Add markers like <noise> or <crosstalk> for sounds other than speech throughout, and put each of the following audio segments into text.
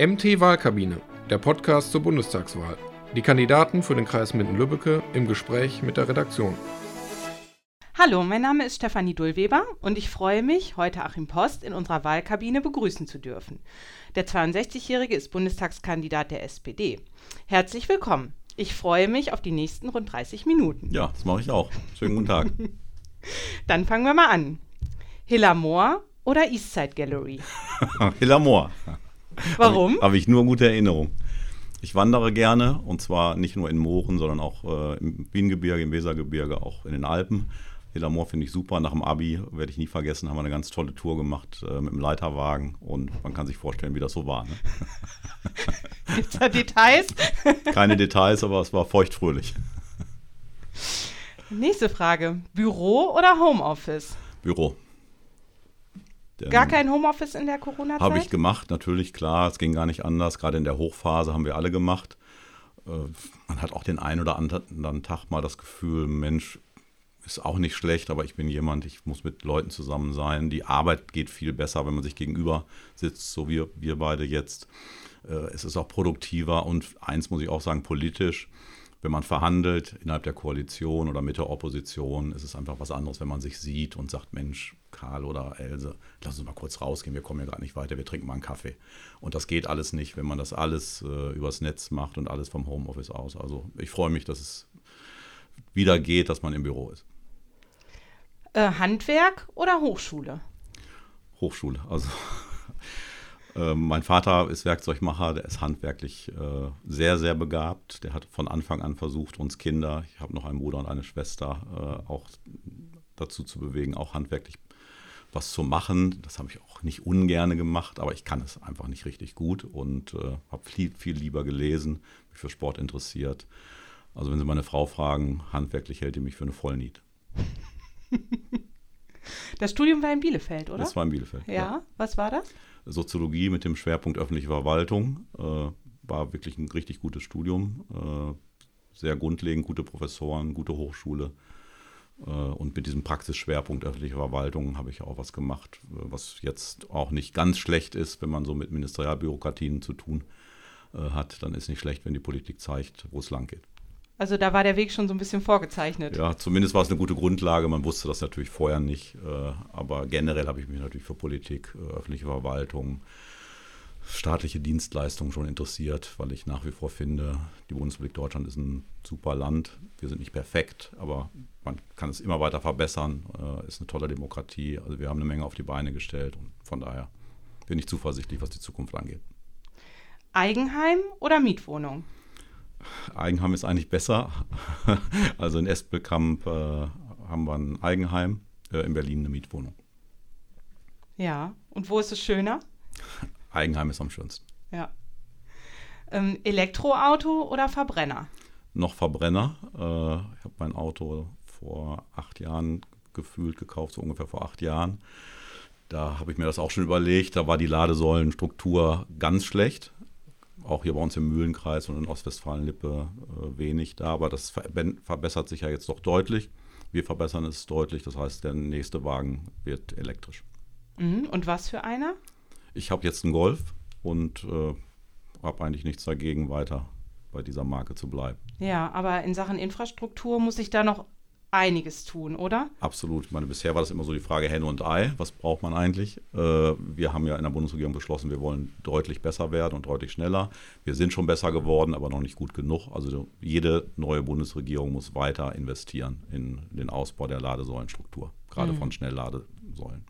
MT Wahlkabine, der Podcast zur Bundestagswahl. Die Kandidaten für den Kreis Minden-Lübbecke im Gespräch mit der Redaktion. Hallo, mein Name ist Stefanie Dullweber und ich freue mich, heute Achim Post in unserer Wahlkabine begrüßen zu dürfen. Der 62-Jährige ist Bundestagskandidat der SPD. Herzlich willkommen. Ich freue mich auf die nächsten rund 30 Minuten. Ja, das mache ich auch. Schönen guten Tag. <laughs> Dann fangen wir mal an. Hilla Moore oder Eastside Gallery? <laughs> Hilla Moore. Warum? Habe ich, hab ich nur gute Erinnerungen. Ich wandere gerne und zwar nicht nur in Mooren, sondern auch äh, im Wiengebirge, im Wesergebirge, auch in den Alpen. Hillermoor finde ich super. Nach dem Abi, werde ich nie vergessen, haben wir eine ganz tolle Tour gemacht äh, mit dem Leiterwagen und man kann sich vorstellen, wie das so war. Ne? Gibt es da Details? <laughs> Keine Details, aber es war feuchtfröhlich. Nächste Frage. Büro oder Homeoffice? Büro. Denn Gar kein Homeoffice in der Corona-Zeit? Habe ich gemacht, natürlich, klar. Es ging gar nicht anders. Gerade in der Hochphase haben wir alle gemacht. Äh, man hat auch den einen oder anderen Tag mal das Gefühl, Mensch, ist auch nicht schlecht, aber ich bin jemand, ich muss mit Leuten zusammen sein. Die Arbeit geht viel besser, wenn man sich gegenüber sitzt, so wie wir beide jetzt. Äh, es ist auch produktiver und eins muss ich auch sagen, politisch wenn man verhandelt innerhalb der Koalition oder mit der Opposition, ist es einfach was anderes, wenn man sich sieht und sagt, Mensch, Karl oder Else, lass uns mal kurz rausgehen, wir kommen ja gerade nicht weiter, wir trinken mal einen Kaffee. Und das geht alles nicht, wenn man das alles äh, übers Netz macht und alles vom Homeoffice aus. Also ich freue mich, dass es wieder geht, dass man im Büro ist. Äh, Handwerk oder Hochschule? Hochschule. Also <laughs> ähm, mein Vater ist Werkzeugmacher, der ist handwerklich äh, sehr, sehr begabt. Der hat von Anfang an versucht, uns Kinder, ich habe noch einen Bruder und eine Schwester, äh, auch dazu zu bewegen, auch handwerklich was zu machen. Das habe ich auch nicht ungerne gemacht, aber ich kann es einfach nicht richtig gut und äh, habe viel, viel lieber gelesen, mich für Sport interessiert. Also wenn Sie meine Frau fragen, handwerklich hält die mich für eine Vollnied. <laughs> Das Studium war in Bielefeld, oder? Das war in Bielefeld. Ja, ja. was war das? Soziologie mit dem Schwerpunkt öffentliche Verwaltung. Äh, war wirklich ein richtig gutes Studium. Äh, sehr grundlegend, gute Professoren, gute Hochschule. Äh, und mit diesem Praxisschwerpunkt öffentliche Verwaltung habe ich auch was gemacht, äh, was jetzt auch nicht ganz schlecht ist, wenn man so mit Ministerialbürokratien zu tun äh, hat. Dann ist nicht schlecht, wenn die Politik zeigt, wo es lang geht. Also da war der Weg schon so ein bisschen vorgezeichnet. Ja, zumindest war es eine gute Grundlage. Man wusste das natürlich vorher nicht. Aber generell habe ich mich natürlich für Politik, öffentliche Verwaltung, staatliche Dienstleistungen schon interessiert, weil ich nach wie vor finde, die Bundesrepublik Deutschland ist ein super Land. Wir sind nicht perfekt, aber man kann es immer weiter verbessern. Äh, ist eine tolle Demokratie. Also wir haben eine Menge auf die Beine gestellt und von daher bin ich zuversichtlich, was die Zukunft angeht. Eigenheim oder Mietwohnung? Eigenheim ist eigentlich besser. <laughs> Also in Espelkamp äh, haben wir ein Eigenheim, äh, in Berlin eine Mietwohnung. Ja, und wo ist es schöner? <laughs> Eigenheim ist am schönsten. Ja. Ähm, Elektroauto oder Verbrenner? Noch Verbrenner. Äh, ich habe mein Auto vor acht Jahren gefühlt gekauft, so ungefähr vor acht Jahren. Da habe ich mir das auch schon überlegt. Da war die Ladesäulenstruktur ganz schlecht auch hier bei uns im Mühlenkreis und in Ostwestfalen-Lippe äh, wenig da, aber das ver verbessert sich ja jetzt doch deutlich. Wir verbessern es deutlich, das heißt, der nächste Wagen wird elektrisch. Mhm. Und was für einer? Ich habe jetzt einen Golf und äh, habe eigentlich nichts dagegen, weiter bei dieser Marke zu bleiben. Ja, aber in Sachen Infrastruktur muss ich da noch einiges tun, oder? Absolut. Ich meine, bisher war das immer so die Frage Henne und Ei. Was braucht man eigentlich? Äh, wir haben ja in der Bundesregierung beschlossen, wir wollen deutlich besser werden und deutlich schneller. Wir sind schon besser geworden, aber noch nicht gut genug. Also jede neue Bundesregierung muss weiter investieren in den Ausbau der Ladesäulenstruktur, gerade mhm. von Schnellladesäulen.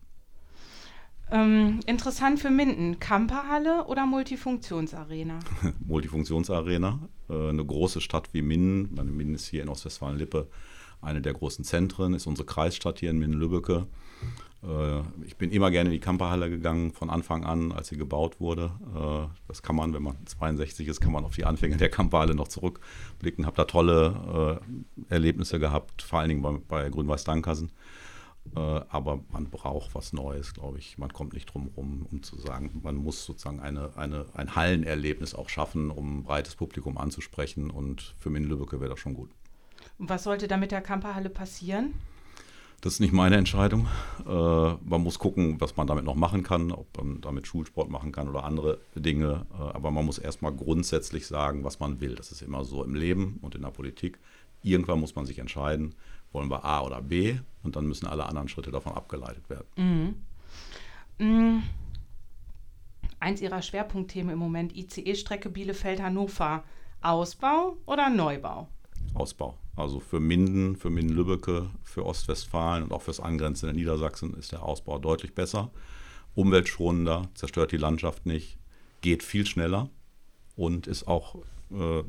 Ähm, interessant für Minden, Camperhalle oder Multifunktionsarena? <laughs> Multifunktionsarena. Äh, eine große Stadt wie Minden, meine Minden ist hier in Ostwestfalen-Lippe, eine der großen Zentren, ist unsere Kreisstadt hier in Minden-Lübbecke. Äh, ich bin immer gerne in die Kamperhalle gegangen, von Anfang an, als sie gebaut wurde. Äh, das kann man, wenn man 62 ist, kann man auf die Anfänge der Kamperhalle noch zurückblicken. Habe da tolle äh, Erlebnisse gehabt, vor allen Dingen bei, bei Grün-Weiß-Dankersen. Aber man braucht was Neues, glaube ich. Man kommt nicht drum herum, um zu sagen, man muss sozusagen eine, eine, ein Hallenerlebnis auch schaffen, um ein breites Publikum anzusprechen. Und für Minden-Lübbecke wäre das schon gut. Und was sollte da mit der Kamperhalle passieren? Das ist nicht meine Entscheidung. Äh, man muss gucken, was man damit noch machen kann, ob man damit Schulsport machen kann oder andere Dinge. Äh, aber man muss erstmal grundsätzlich sagen, was man will. Das ist immer so im Leben und in der Politik. Irgendwann muss man sich entscheiden, wollen wir A oder B und dann müssen alle anderen Schritte davon abgeleitet werden. Mhm. Mhm. Eins Ihrer Schwerpunktthemen im Moment ICE-Strecke Bielefeld-Hannover. Ausbau oder Neubau? Ausbau. Also für Minden, für Minden-Lübbecke, für Ostwestfalen und auch fürs angrenzende Niedersachsen ist der Ausbau deutlich besser. Umweltschonender, zerstört die Landschaft nicht, geht viel schneller und ist auch äh,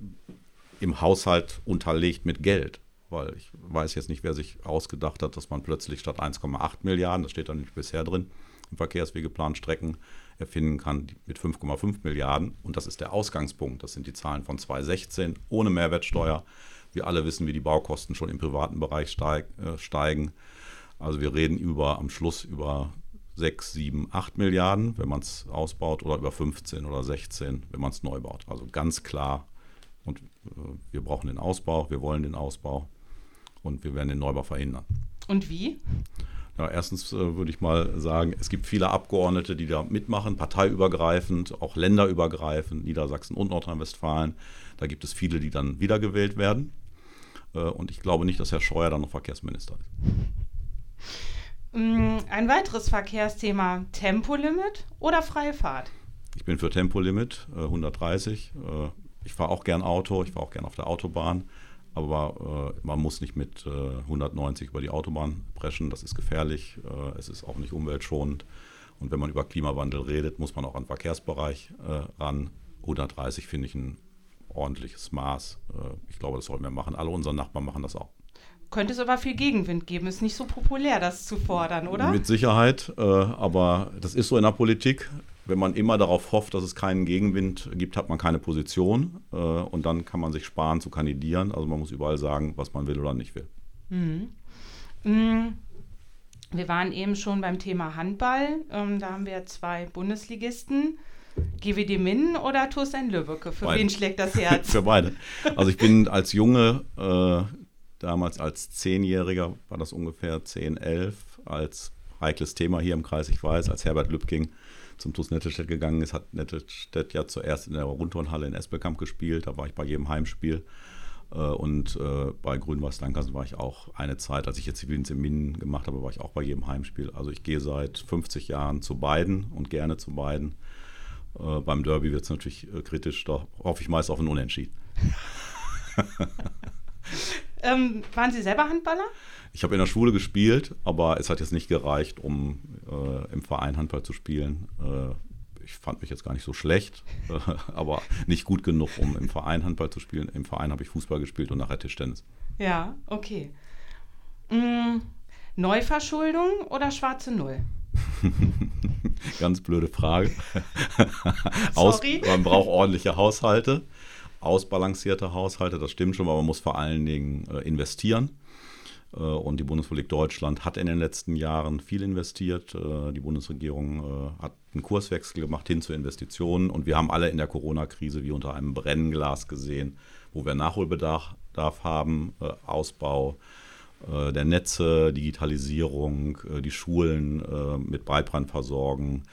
im Haushalt unterlegt mit Geld. Weil ich weiß jetzt nicht, wer sich ausgedacht hat, dass man plötzlich statt 1,8 Milliarden, das steht da nicht bisher drin, im Verkehrswegeplan Strecken erfinden kann mit 5,5 Milliarden. Und das ist der Ausgangspunkt. Das sind die Zahlen von 2016 ohne Mehrwertsteuer. Wir alle wissen, wie die Baukosten schon im privaten Bereich äh, steigen. Also wir reden über am Schluss über 6, 7, 8 Milliarden, wenn man es ausbaut, oder über 15 oder 16, wenn man es neu baut. Also ganz klar. Und äh, wir brauchen den Ausbau, wir wollen den Ausbau und wir werden den Neubau verhindern. Und wie? Ja, erstens äh, würde ich mal sagen, es gibt viele Abgeordnete, die da mitmachen, parteiübergreifend, auch länderübergreifend, Niedersachsen und Nordrhein-Westfalen. Da gibt es viele, die dann wiedergewählt werden. Äh, und ich glaube nicht, dass Herr Scheuer dann noch Verkehrsminister ist. Mm, ein weiteres Verkehrsthema, Tempolimit oder Freifahrt? Ich bin für Tempolimit, 130. Äh, äh, ich fahre auch gern Auto, ich fahre auch gern auf der Autobahn, aber man muss nicht mit 190 über die Autobahn preschen, das ist gefährlich, es ist auch nicht umweltschonend. Und wenn man über Klimawandel redet, muss man auch an den Verkehrsbereich ran. 130 finde ich ein ordentliches Maß. Äh, ich glaube, das sollten wir machen. Alle unsere Nachbarn machen das auch. Könnte es aber viel Gegenwind geben. Ist nicht so populär, das zu fordern, oder? Mit Sicherheit. Äh, aber das ist so in der Politik. Wenn man immer darauf hofft, dass es keinen Gegenwind gibt, hat man keine Position. Äh, und dann kann man sich sparen zu kandidieren. Also man muss überall sagen, was man will oder nicht will. Mhm. Mhm. Wir waren eben schon beim Thema Handball. Ähm, da haben wir zwei Bundesligisten. GWD Minden oder Thorstein Lübbecke? Für beide. wen schlägt das <laughs> Herz? Für beide. Also ich bin als Junge, äh, damals als Zehnjähriger, war das ungefähr 10, 11, als heikles Thema hier im Kreis, ich weiß, als Herbert Lübking zum TuS Nettelstedt gegangen ist, hat Nettelstedt ja zuerst in der Rundturnhalle in Espelkamp gespielt, da war ich bei jedem Heimspiel. Äh, und äh, bei Grün-Weiß Lankersen war ich auch eine Zeit, als ich jetzt Zivildienst in Minden gemacht habe, war ich auch bei jedem Heimspiel. Also ich gehe seit 50 Jahren zu beiden und gerne zu beiden. Äh, beim Derby wird es natürlich kritisch, da hoffe ich meist auf ein Unentschieden. <laughs> ähm, waren Sie selber Handballer? Ich habe in der Schule gespielt, aber es hat jetzt nicht gereicht, um äh, im Verein Handball zu spielen. Äh, ich fand mich jetzt gar nicht so schlecht, <laughs> aber nicht gut genug, um im Verein Handball zu spielen. Im Verein habe ich Fußball gespielt und nachher Tischtennis. Ja, okay. Mm, Neuverschuldung oder schwarze Null? <laughs> Ganz blöde Frage. <laughs> Aus, man braucht ordentliche Haushalte, ausbalancierte Haushalte, das stimmt schon, aber man muss vor allen Dingen äh, investieren. Äh, und die Bundesrepublik Deutschland hat in den letzten Jahren viel investiert. Äh, die Bundesregierung hat einen Kurswechsel gemacht hin zu Investitionen. Und wir haben alle in der Corona-Krise wie unter einem Brennglas gesehen, wo wir Nachholbedarf haben, Ausbau äh, der Netze, Digitalisierung, äh, die Schulen äh, mit Breitband versorgen,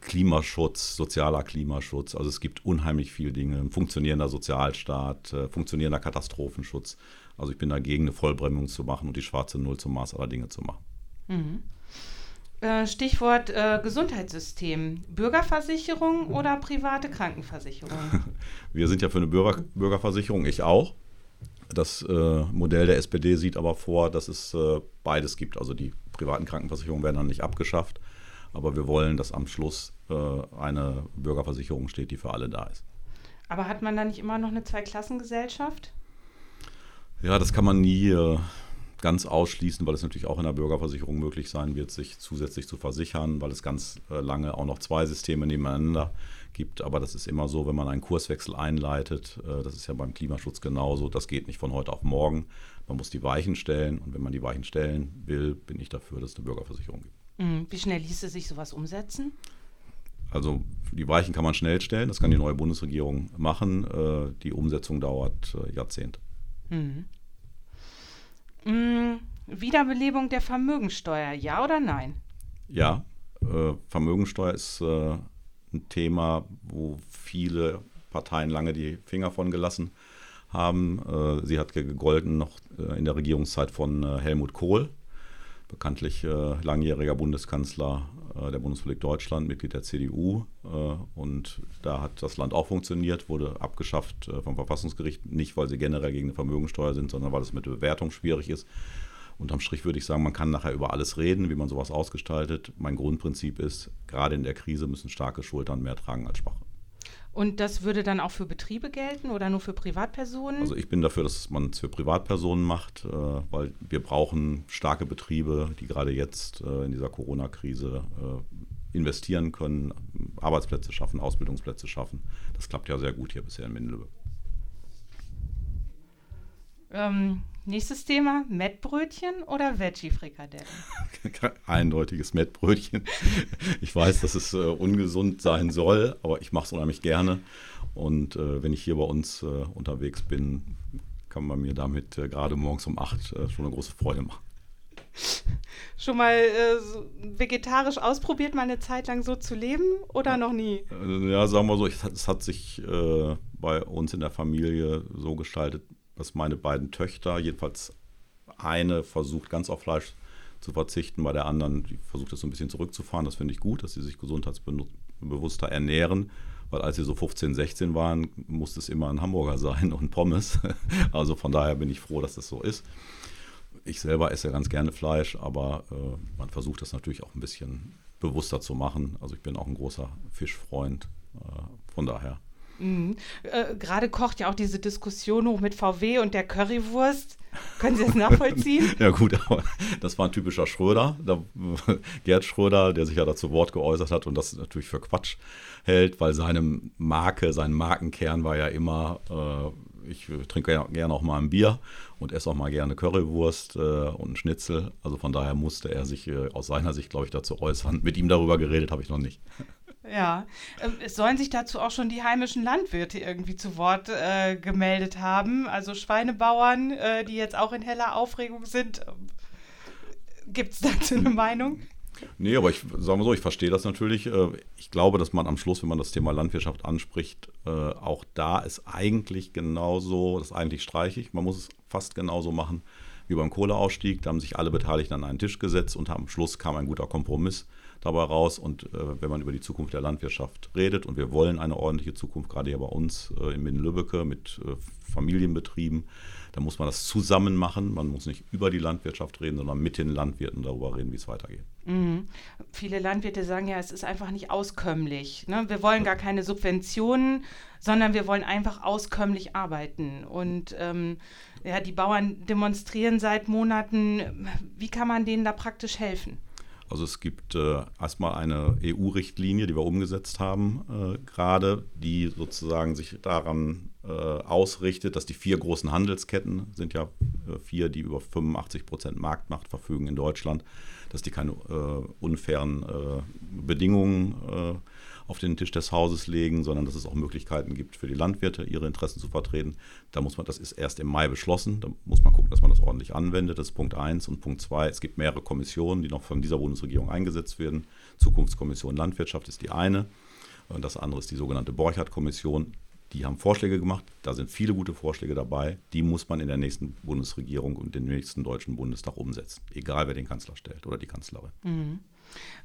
Klimaschutz, sozialer Klimaschutz. Also es gibt unheimlich viele Dinge. Funktionierender Sozialstaat, funktionierender Katastrophenschutz. Also ich bin dagegen, eine Vollbremsung zu machen und die schwarze Null zum Maß aller Dinge zu machen. Mhm. Stichwort äh, Gesundheitssystem. Bürgerversicherung oder private Krankenversicherung? <laughs> Wir sind ja für eine Bürger Bürgerversicherung, ich auch. Das äh, Modell der SPD sieht aber vor, dass es äh, beides gibt. Also die privaten Krankenversicherungen werden dann nicht abgeschafft, aber wir wollen, dass am Schluss äh, eine Bürgerversicherung steht, die für alle da ist. Aber hat man da nicht immer noch eine Zweiklassengesellschaft? Ja, das kann man nie äh, ganz ausschließen, weil es natürlich auch in der Bürgerversicherung möglich sein wird, sich zusätzlich zu versichern, weil es ganz äh, lange auch noch zwei Systeme nebeneinander gibt. Aber das ist immer so, wenn man einen Kurswechsel einleitet, äh, das ist ja beim Klimaschutz genauso, das geht nicht von heute auf morgen. Man muss die Weichen stellen und wenn man die Weichen stellen will, bin ich dafür, dass es eine Bürgerversicherung gibt. Mhm. Wie schnell ließe sich sowas umsetzen? Also die Weichen kann man schnell stellen, das kann die neue Bundesregierung machen. Äh, die Umsetzung dauert Jahrzehnte. Mhm. Mhm. Wiederbelebung der Vermögensteuer, ja oder nein? Ja, äh, Vermögensteuer ist äh, ein Thema, wo viele Parteien lange die Finger von gelassen haben. Äh, sie hat gegolten noch äh, in der Regierungszeit von äh, Helmut Kohl, bekanntlich äh, langjähriger Bundeskanzler der Bundesrepublik Deutschland, Mitglied der CDU. und da hat das Land auch funktioniert, wurde abgeschafft vom Verfassungsgericht, nicht weil sie generell gegen eine Vermögensteuer sind, sondern weil es mit der Bewertung schwierig ist. Unterm Strich würde ich sagen, man kann nachher über alles reden, wie man sowas ausgestaltet. Mein Grundprinzip ist, gerade in der Krise müssen starke Schultern mehr tragen als schwache. Und das würde dann auch für Betriebe gelten oder nur für Privatpersonen? Also ich bin dafür, dass man es für Privatpersonen macht, äh, weil wir brauchen starke Betriebe, die gerade jetzt äh, in dieser Corona-Krise äh, investieren können, Arbeitsplätze schaffen, Ausbildungsplätze schaffen. Das klappt ja sehr gut hier bisher in Mindelbe. Ähm, nächstes Thema, Mettbrötchen oder Veggie-Frikadellen? <laughs> Eindeutiges Mettbrötchen. Ich weiß, dass es äh, ungesund sein soll, aber ich mache es unheimlich gerne. Und äh, wenn ich hier bei uns äh, unterwegs bin, kann man mir damit äh, gerade morgens um 8 äh, schon eine große Freude machen. Schon mal äh, vegetarisch ausprobiert, mal eine Zeit lang so zu leben oder noch nie? Ja, sagen wir so, es hat, es hat sich bei uns in der Familie so gestaltet, dass meine beiden Töchter, jedenfalls eine versucht ganz auf Fleisch zu verzichten, bei der anderen die versucht das so ein bisschen zurückzufahren. Das finde ich gut, dass sie sich gesundheitsbewusster ernähren, weil als sie so 15, 16 waren, musste es immer ein Hamburger sein und Pommes. <laughs> Also von daher bin ich froh, dass das so ist. Ich selber esse ganz gerne Fleisch, aber äh, man versucht das natürlich auch ein bisschen bewusster zu machen. Also ich bin auch ein großer Fischfreund. Äh, von daher Mhm. Äh, Gerade kocht ja auch diese Diskussion hoch mit VW und der Currywurst. Können Sie das nachvollziehen? <laughs> ja gut, aber das war ein typischer Schröder, der, <laughs> Gerd Schröder, der sich ja dazu Wort geäußert hat und das natürlich für Quatsch hält, weil seine Marke, sein Markenkern war ja immer, äh, ich trinke gerne auch mal ein Bier und esse auch mal gerne Currywurst äh, und einen Schnitzel. Also von daher musste er sich äh, aus seiner Sicht, glaube ich, dazu äußern. Mit ihm darüber geredet habe ich noch nicht. Ja, ähm, es sollen sich dazu auch schon die heimischen Landwirte irgendwie zu Wort äh, gemeldet haben. Also Schweinebauern, äh, die jetzt auch in heller Aufregung sind. Gibt es dazu eine Meinung? Nee, aber ich sage mal so, ich verstehe das natürlich. Äh, ich glaube, dass man am Schluss, wenn man das Thema Landwirtschaft anspricht, äh, auch da ist eigentlich genauso, das ist eigentlich streichig. Man muss es fast genauso machen wie beim Kohleausstieg. Da haben sich alle Beteiligten an einen Tisch gesetzt und am Schluss kam ein guter Kompromiss dabei raus. Und äh, wenn man über die Zukunft der Landwirtschaft redet, und wir wollen eine ordentliche Zukunft, gerade hier bei uns äh, in Minden-Lübbecke mit äh, Familienbetrieben, dann muss man das zusammen machen. Man muss nicht über die Landwirtschaft reden, sondern mit den Landwirten darüber reden, wie es weitergeht. Mhm. Viele Landwirte sagen ja, es ist einfach nicht auskömmlich. Ne? Wir wollen gar keine Subventionen, sondern wir wollen einfach auskömmlich arbeiten. Und ähm, ja, die Bauern demonstrieren seit Monaten. Wie kann man denen da praktisch helfen? Also es gibt äh, erstmal eine EU-Richtlinie, die wir umgesetzt haben äh, gerade, die sozusagen sich daran äh, ausrichtet, dass die vier großen Handelsketten, sind ja äh, vier, die über 85 Prozent Marktmacht verfügen in Deutschland, dass die keine äh, unfairen äh, Bedingungen auf den Tisch des Hauses legen, sondern dass es auch Möglichkeiten gibt für die Landwirte, ihre Interessen zu vertreten. Da muss man, das ist erst im Mai beschlossen, da muss man gucken, dass man das ordentlich anwendet. Das ist Punkt 1 und Punkt 2. Es gibt mehrere Kommissionen, die noch von dieser Bundesregierung eingesetzt werden. Zukunftskommission Landwirtschaft ist die eine. Und das andere ist die sogenannte Borchardt-Kommission. Die haben Vorschläge gemacht, da sind viele gute Vorschläge dabei. Die muss man in der nächsten Bundesregierung und dem nächsten Deutschen Bundestag umsetzen, egal wer den Kanzler stellt oder die Kanzlerin. Mhm.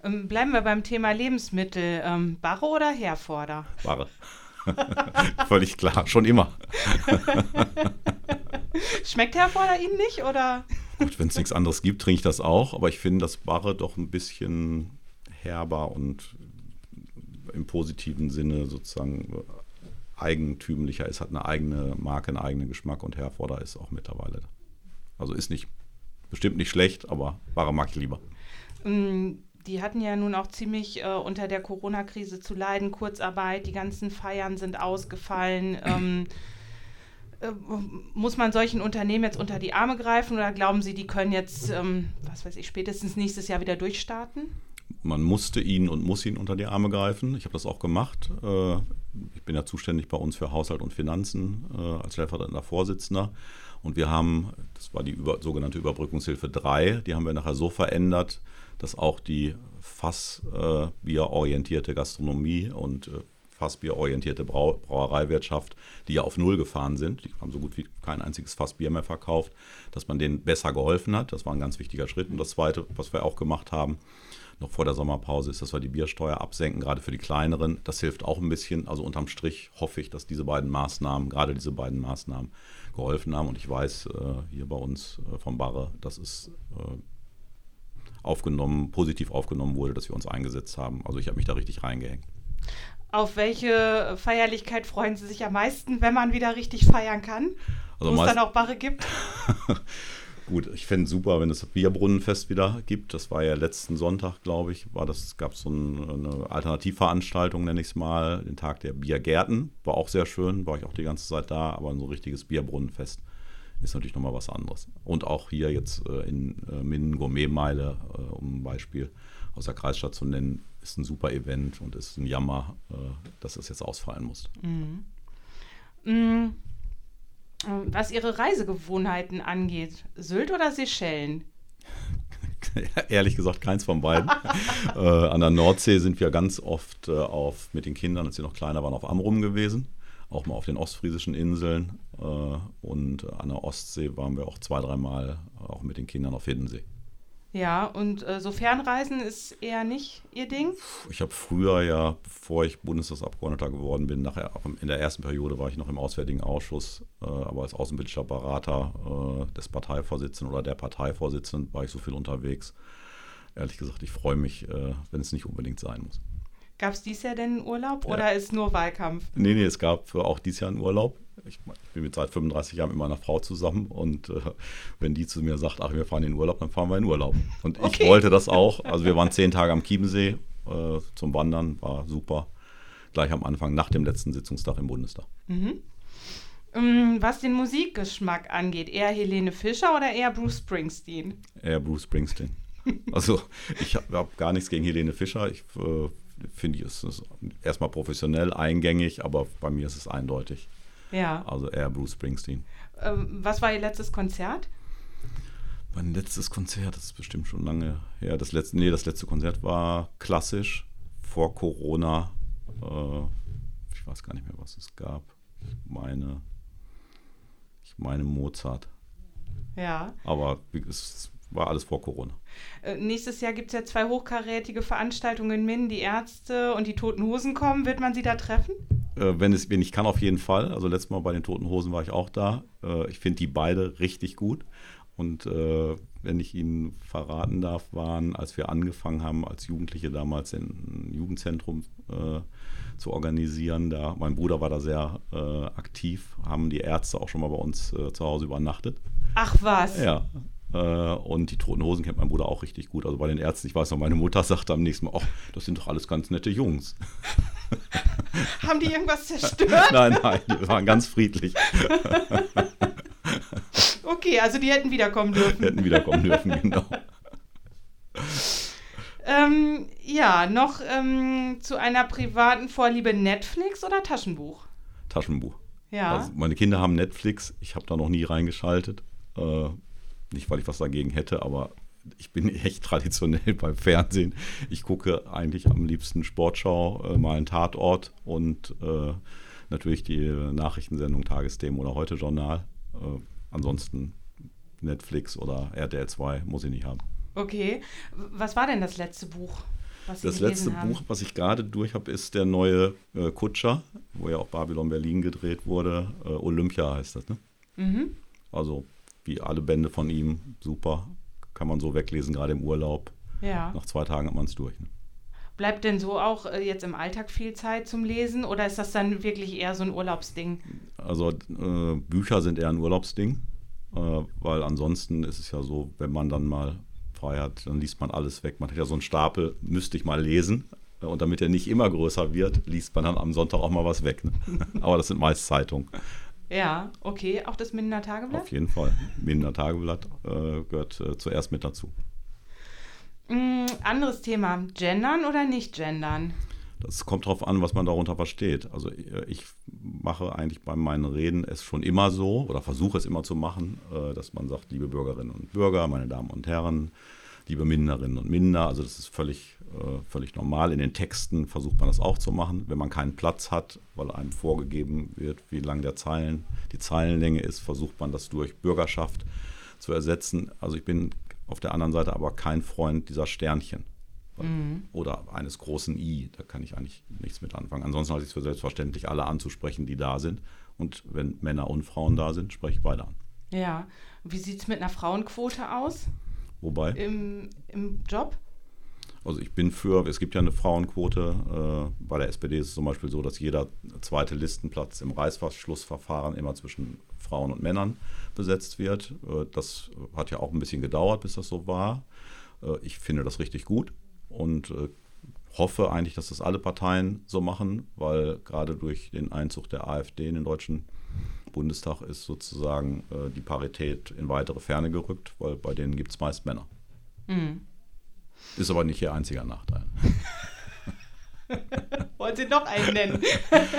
Ähm, bleiben wir beim Thema Lebensmittel. Ähm, Barre oder Herforder? Barre. <laughs> Völlig klar, schon immer. <laughs> Schmeckt Herforder Ihnen nicht oder? Gut, wenn es nichts anderes gibt, trinke ich das auch, aber ich finde, dass Barre doch ein bisschen herber und im positiven Sinne sozusagen eigentümlicher ist, hat eine eigene Marke, einen eigenen Geschmack und Herforder ist auch mittlerweile. Also ist nicht bestimmt nicht schlecht, aber Barre mag ich lieber. Die hatten ja nun auch ziemlich äh, unter der Corona-Krise zu leiden, Kurzarbeit, die ganzen Feiern sind ausgefallen. <clears throat> Ähm, äh, muss man solchen Unternehmen jetzt unter die Arme greifen oder glauben Sie, die können jetzt, ähm, was weiß ich, spätestens nächstes Jahr wieder durchstarten? Man musste ihn und muss ihn unter die Arme greifen. Ich habe das auch gemacht. Äh, ich bin ja zuständig bei uns für Haushalt und Finanzen äh, als stellvertretender Vorsitzender. Und wir haben, das war die über, sogenannte Überbrückungshilfe 3, die haben wir nachher so verändert, dass auch die fassbierorientierte Gastronomie und äh, fassbierorientierte Brau Brauereiwirtschaft, die ja auf Null gefahren sind, die haben so gut wie kein einziges Fassbier mehr verkauft, dass man denen besser geholfen hat. Das war ein ganz wichtiger Schritt. Und das Zweite, was wir auch gemacht haben, noch vor der Sommerpause, ist, dass wir die Biersteuer absenken, gerade für die kleineren. Das hilft auch ein bisschen. Also unterm Strich hoffe ich, dass diese beiden Maßnahmen, gerade diese beiden Maßnahmen, geholfen haben. Und ich weiß äh, hier bei uns äh, vom Barre, dass es äh, aufgenommen, positiv aufgenommen wurde, dass wir uns eingesetzt haben. Also ich habe mich da richtig reingehängt. Auf welche Feierlichkeit freuen Sie sich am meisten, wenn man wieder richtig feiern kann? Also wo es dann auch Barre gibt? <laughs> Gut, ich fände es super, wenn es das Bierbrunnenfest wieder gibt. Das war ja letzten Sonntag, glaube ich, war das, gab es so ein, eine Alternativveranstaltung, nenne ich es mal, den Tag der Biergärten. War auch sehr schön, war ich auch die ganze Zeit da, aber so ein richtiges Bierbrunnenfest ist natürlich nochmal was anderes. Und auch hier jetzt äh, in äh, Minden Gourmetmeile, äh, um ein Beispiel aus der Kreisstadt zu nennen, ist ein super Event und ist ein Jammer, dass das jetzt ausfallen muss. Mhm. Mhm. Was Ihre Reisegewohnheiten angeht, Sylt oder Seychellen? <laughs> Ehrlich gesagt, keins von beiden. <laughs> äh, an der Nordsee sind wir ganz oft äh, auf, mit den Kindern, als sie noch kleiner waren, auf Amrum gewesen. Auch mal auf den ostfriesischen Inseln. Äh, und an der Ostsee waren wir auch zwei, dreimal auch mit den Kindern auf Hiddensee. Ja, und äh, so Fernreisen ist eher nicht Ihr Ding? Ich habe früher ja, bevor ich Bundestagsabgeordneter geworden bin, nachher in der ersten Periode war ich noch im Auswärtigen Ausschuss, äh, aber als außenpolitischer Berater äh, des Parteivorsitzenden oder der Parteivorsitzenden war ich so viel unterwegs. Ehrlich gesagt, ich freue mich, äh, wenn es nicht unbedingt sein muss. Gab es dieses Jahr denn einen Urlaub ja. oder ist nur Wahlkampf? Nee, nee, es gab auch dieses Jahr einen Urlaub ich, ich, bin mit seit 35 Jahren mit meiner Frau zusammen und äh, wenn die zu mir sagt, ach, wir fahren in den Urlaub, dann fahren wir in den Urlaub. Und okay. ich wollte das auch. Also wir waren zehn Tage am Chiemsee äh, zum Wandern, war super. Gleich am Anfang, nach dem letzten Sitzungstag im Bundestag. Mhm. Um, was den Musikgeschmack angeht, eher Helene Fischer oder eher Bruce Springsteen? Eher Bruce Springsteen. also ich habe hab gar nichts gegen Helene Fischer. Ich äh, finde, es ist erstmal professionell, eingängig, aber bei mir ist es eindeutig. Ja. Also eher Bruce Springsteen. Ähm, was war Ihr letztes Konzert? Mein letztes Konzert, das ist bestimmt schon lange her. Das letzte, nee, das letzte Konzert war klassisch vor Corona. Äh, ich weiß gar nicht mehr, was es gab. Ich meine, ich meine Mozart. Ja. Aber es war alles vor Corona. Äh, nächstes Jahr gibt es ja zwei hochkarätige Veranstaltungen in Minden. Die Ärzte und die Toten Hosen kommen. Wird man sie da treffen? Äh, wenn, es, wenn ich kann, auf jeden Fall. Also letztes Mal bei den Toten Hosen war ich auch da. Äh, ich finde die beide richtig gut. Und äh, wenn ich Ihnen verraten darf, waren, als wir angefangen haben, als Jugendliche damals ein Jugendzentrum äh, zu organisieren, da mein Bruder war da sehr äh, aktiv, haben die Ärzte auch schon mal bei uns zu Hause übernachtet. Ach was. Ja, und die Toten Hosen kennt mein Bruder auch richtig gut. Also bei den Ärzten, ich weiß noch, meine Mutter sagte am nächsten Mal, ach, das sind doch alles ganz nette Jungs. <laughs> Haben die irgendwas zerstört? nein, nein, die waren ganz friedlich. <laughs> okay, also die hätten wiederkommen dürfen. hätten wiederkommen dürfen, genau. Ähm, ja, noch ähm, zu einer privaten Vorliebe Netflix oder Taschenbuch? Taschenbuch. Ja. Also meine Kinder haben Netflix, ich habe da noch nie reingeschaltet. Äh, nicht, weil ich was dagegen hätte, aber ich bin <laughs> echt traditionell beim Fernsehen. Ich gucke eigentlich am liebsten Sportschau, äh, mal einen Tatort und äh, natürlich die Nachrichtensendung Tagesthemen oder Heute Journal. Äh, ansonsten Netflix oder RTL 2 muss ich nicht haben. Okay. Was war denn das letzte Buch? Was Sie das letzte haben? Buch, was ich gerade durch habe, ist der neue äh, Kutscher, wo ja auch Babylon Berlin gedreht wurde. Äh, Olympia heißt das, ne? Mhm. Also wie alle Bände von ihm, super. Kann man so weglesen, gerade im Urlaub. Ja. Nach zwei Tagen hat man es durch. Ne? Bleibt denn so auch äh, jetzt im Alltag viel Zeit zum Lesen oder ist das dann wirklich eher so ein Urlaubsding? Also äh, Bücher sind eher ein Urlaubsding, äh, weil ansonsten ist es ja so, wenn man dann mal frei hat, dann liest man alles weg. Man hat ja so einen Stapel, müsste ich mal lesen. Und damit er nicht immer größer wird, liest man dann am Sonntag auch mal was weg. Ne? <laughs> Aber das sind meist Zeitungen. Ja, okay. Auch das Mindener Tageblatt? Auf jeden Fall. Mindener Tageblatt äh, gehört äh, zuerst mit dazu. Mm, anderes Thema. Gendern oder nicht gendern? Das kommt darauf an, was man darunter versteht. Also äh, ich mache eigentlich bei meinen Reden es schon immer so oder versuche es immer zu machen, äh, dass man sagt, liebe Bürgerinnen und Bürger, meine Damen und Herren, liebe Minderinnen und Minder. Also das ist völlig, äh, völlig normal. In den Texten versucht man das auch zu machen. Wenn man keinen Platz hat, weil einem vorgegeben wird, wie lang der Zeilen, die Zeilenlänge ist, versucht man das durch Bürgerschaft zu ersetzen. Also ich bin auf der anderen Seite aber kein Freund dieser Sternchen. Mhm. Oder eines großen I, da kann ich eigentlich nichts mit anfangen. Ansonsten halte ich es für selbstverständlich, alle anzusprechen, die da sind. Und wenn Männer und Frauen da sind, spreche ich beide an. Ja, wie sieht es mit einer Frauenquote aus? Wobei? Im, im Job? Also ich bin für, es gibt ja eine Frauenquote. Äh, bei der SPD ist es zum Beispiel so, dass jeder zweite Listenplatz im Reißverschlussverfahren immer zwischen Frauen und Männern besetzt wird. Äh, das hat ja auch ein bisschen gedauert, bis das so war. Äh, ich finde das richtig gut und hoffe eigentlich, dass das alle Parteien so machen, weil gerade durch den Einzug der AfD in den deutschen Bundestag ist sozusagen äh, die Parität in weitere Ferne gerückt, weil bei denen gibt es meist Männer. Mhm. Ist aber nicht ihr einziger Nachteil. <laughs> Wollen Sie noch einen nennen?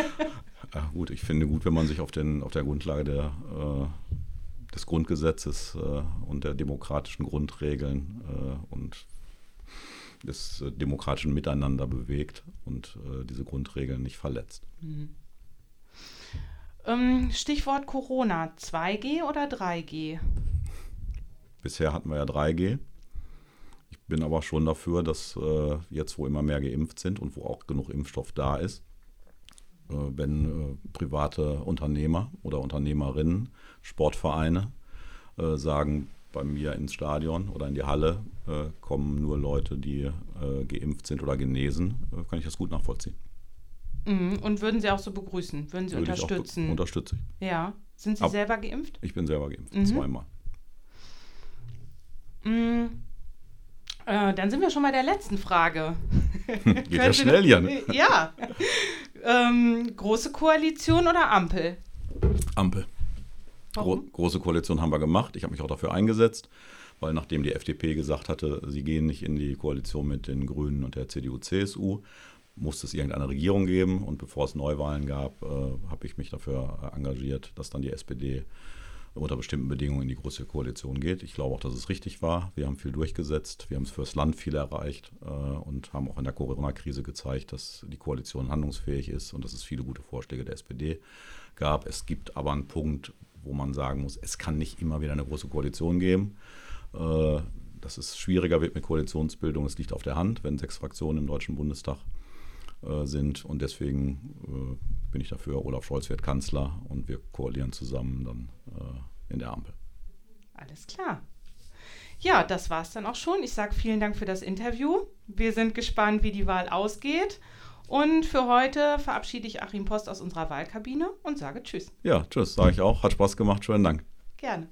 <laughs> ja, gut, ich finde gut, wenn man sich auf, den, auf der Grundlage der, äh, des Grundgesetzes äh, und der demokratischen Grundregeln äh, und des äh, demokratischen Miteinander bewegt und äh, diese Grundregeln nicht verletzt. Mhm. Ähm, Stichwort Corona, 2G oder 3G? Bisher hatten wir ja 3G. Ich bin aber schon dafür, dass äh, jetzt, wo immer mehr geimpft sind und wo auch genug Impfstoff da ist, äh, wenn äh, private Unternehmer oder Unternehmerinnen, Sportvereine äh, sagen, bei mir ins Stadion oder in die Halle äh, kommen nur Leute, die äh, geimpft sind oder genesen, kann ich das gut nachvollziehen. Mhm. Und würden Sie auch so begrüßen? Würden Sie Würde unterstützen? Ich unterstütze ich. Ja. Sind Sie Ab, selber geimpft? Ich bin selber geimpft, mhm. zweimal. Mhm. Äh, dann sind wir schon bei der letzten Frage. Geht <laughs> ja schnell hier, ne? <laughs> Ja. Ähm, große Koalition oder Ampel? Ampel. Gro große Koalition haben wir gemacht. Ich habe mich auch dafür eingesetzt, weil nachdem die FDP gesagt hatte, sie gehen nicht in die Koalition mit den Grünen und der CDU-CSU, musste es irgendeine Regierung geben. Und bevor es Neuwahlen gab, äh, habe ich mich dafür äh, engagiert, dass dann die SPD unter bestimmten Bedingungen in die große Koalition geht. Ich glaube auch, dass es richtig war. Wir haben viel durchgesetzt, wir haben es fürs Land viel erreicht äh, und haben auch in der Corona-Krise gezeigt, dass die Koalition handlungsfähig ist und dass es viele gute Vorschläge der SPD gab. Es gibt aber einen Punkt, wo man sagen muss, es kann nicht immer wieder eine große Koalition geben. Äh, dass es schwieriger wird mit Koalitionsbildung, es liegt auf der Hand, wenn sechs Fraktionen im Deutschen Bundestag äh, sind. Und deswegen äh, bin ich dafür, Olaf Scholz wird Kanzler und wir koalieren zusammen dann äh, in der Ampel. Alles klar. Ja, das war es dann auch schon. Ich sage vielen Dank für das Interview. Wir sind gespannt, wie die Wahl ausgeht. Und für heute verabschiede ich Achim Post aus unserer Wahlkabine und sage Tschüss. Ja, Tschüss, sage ich auch. Hat Spaß gemacht. Schönen Dank. Gerne.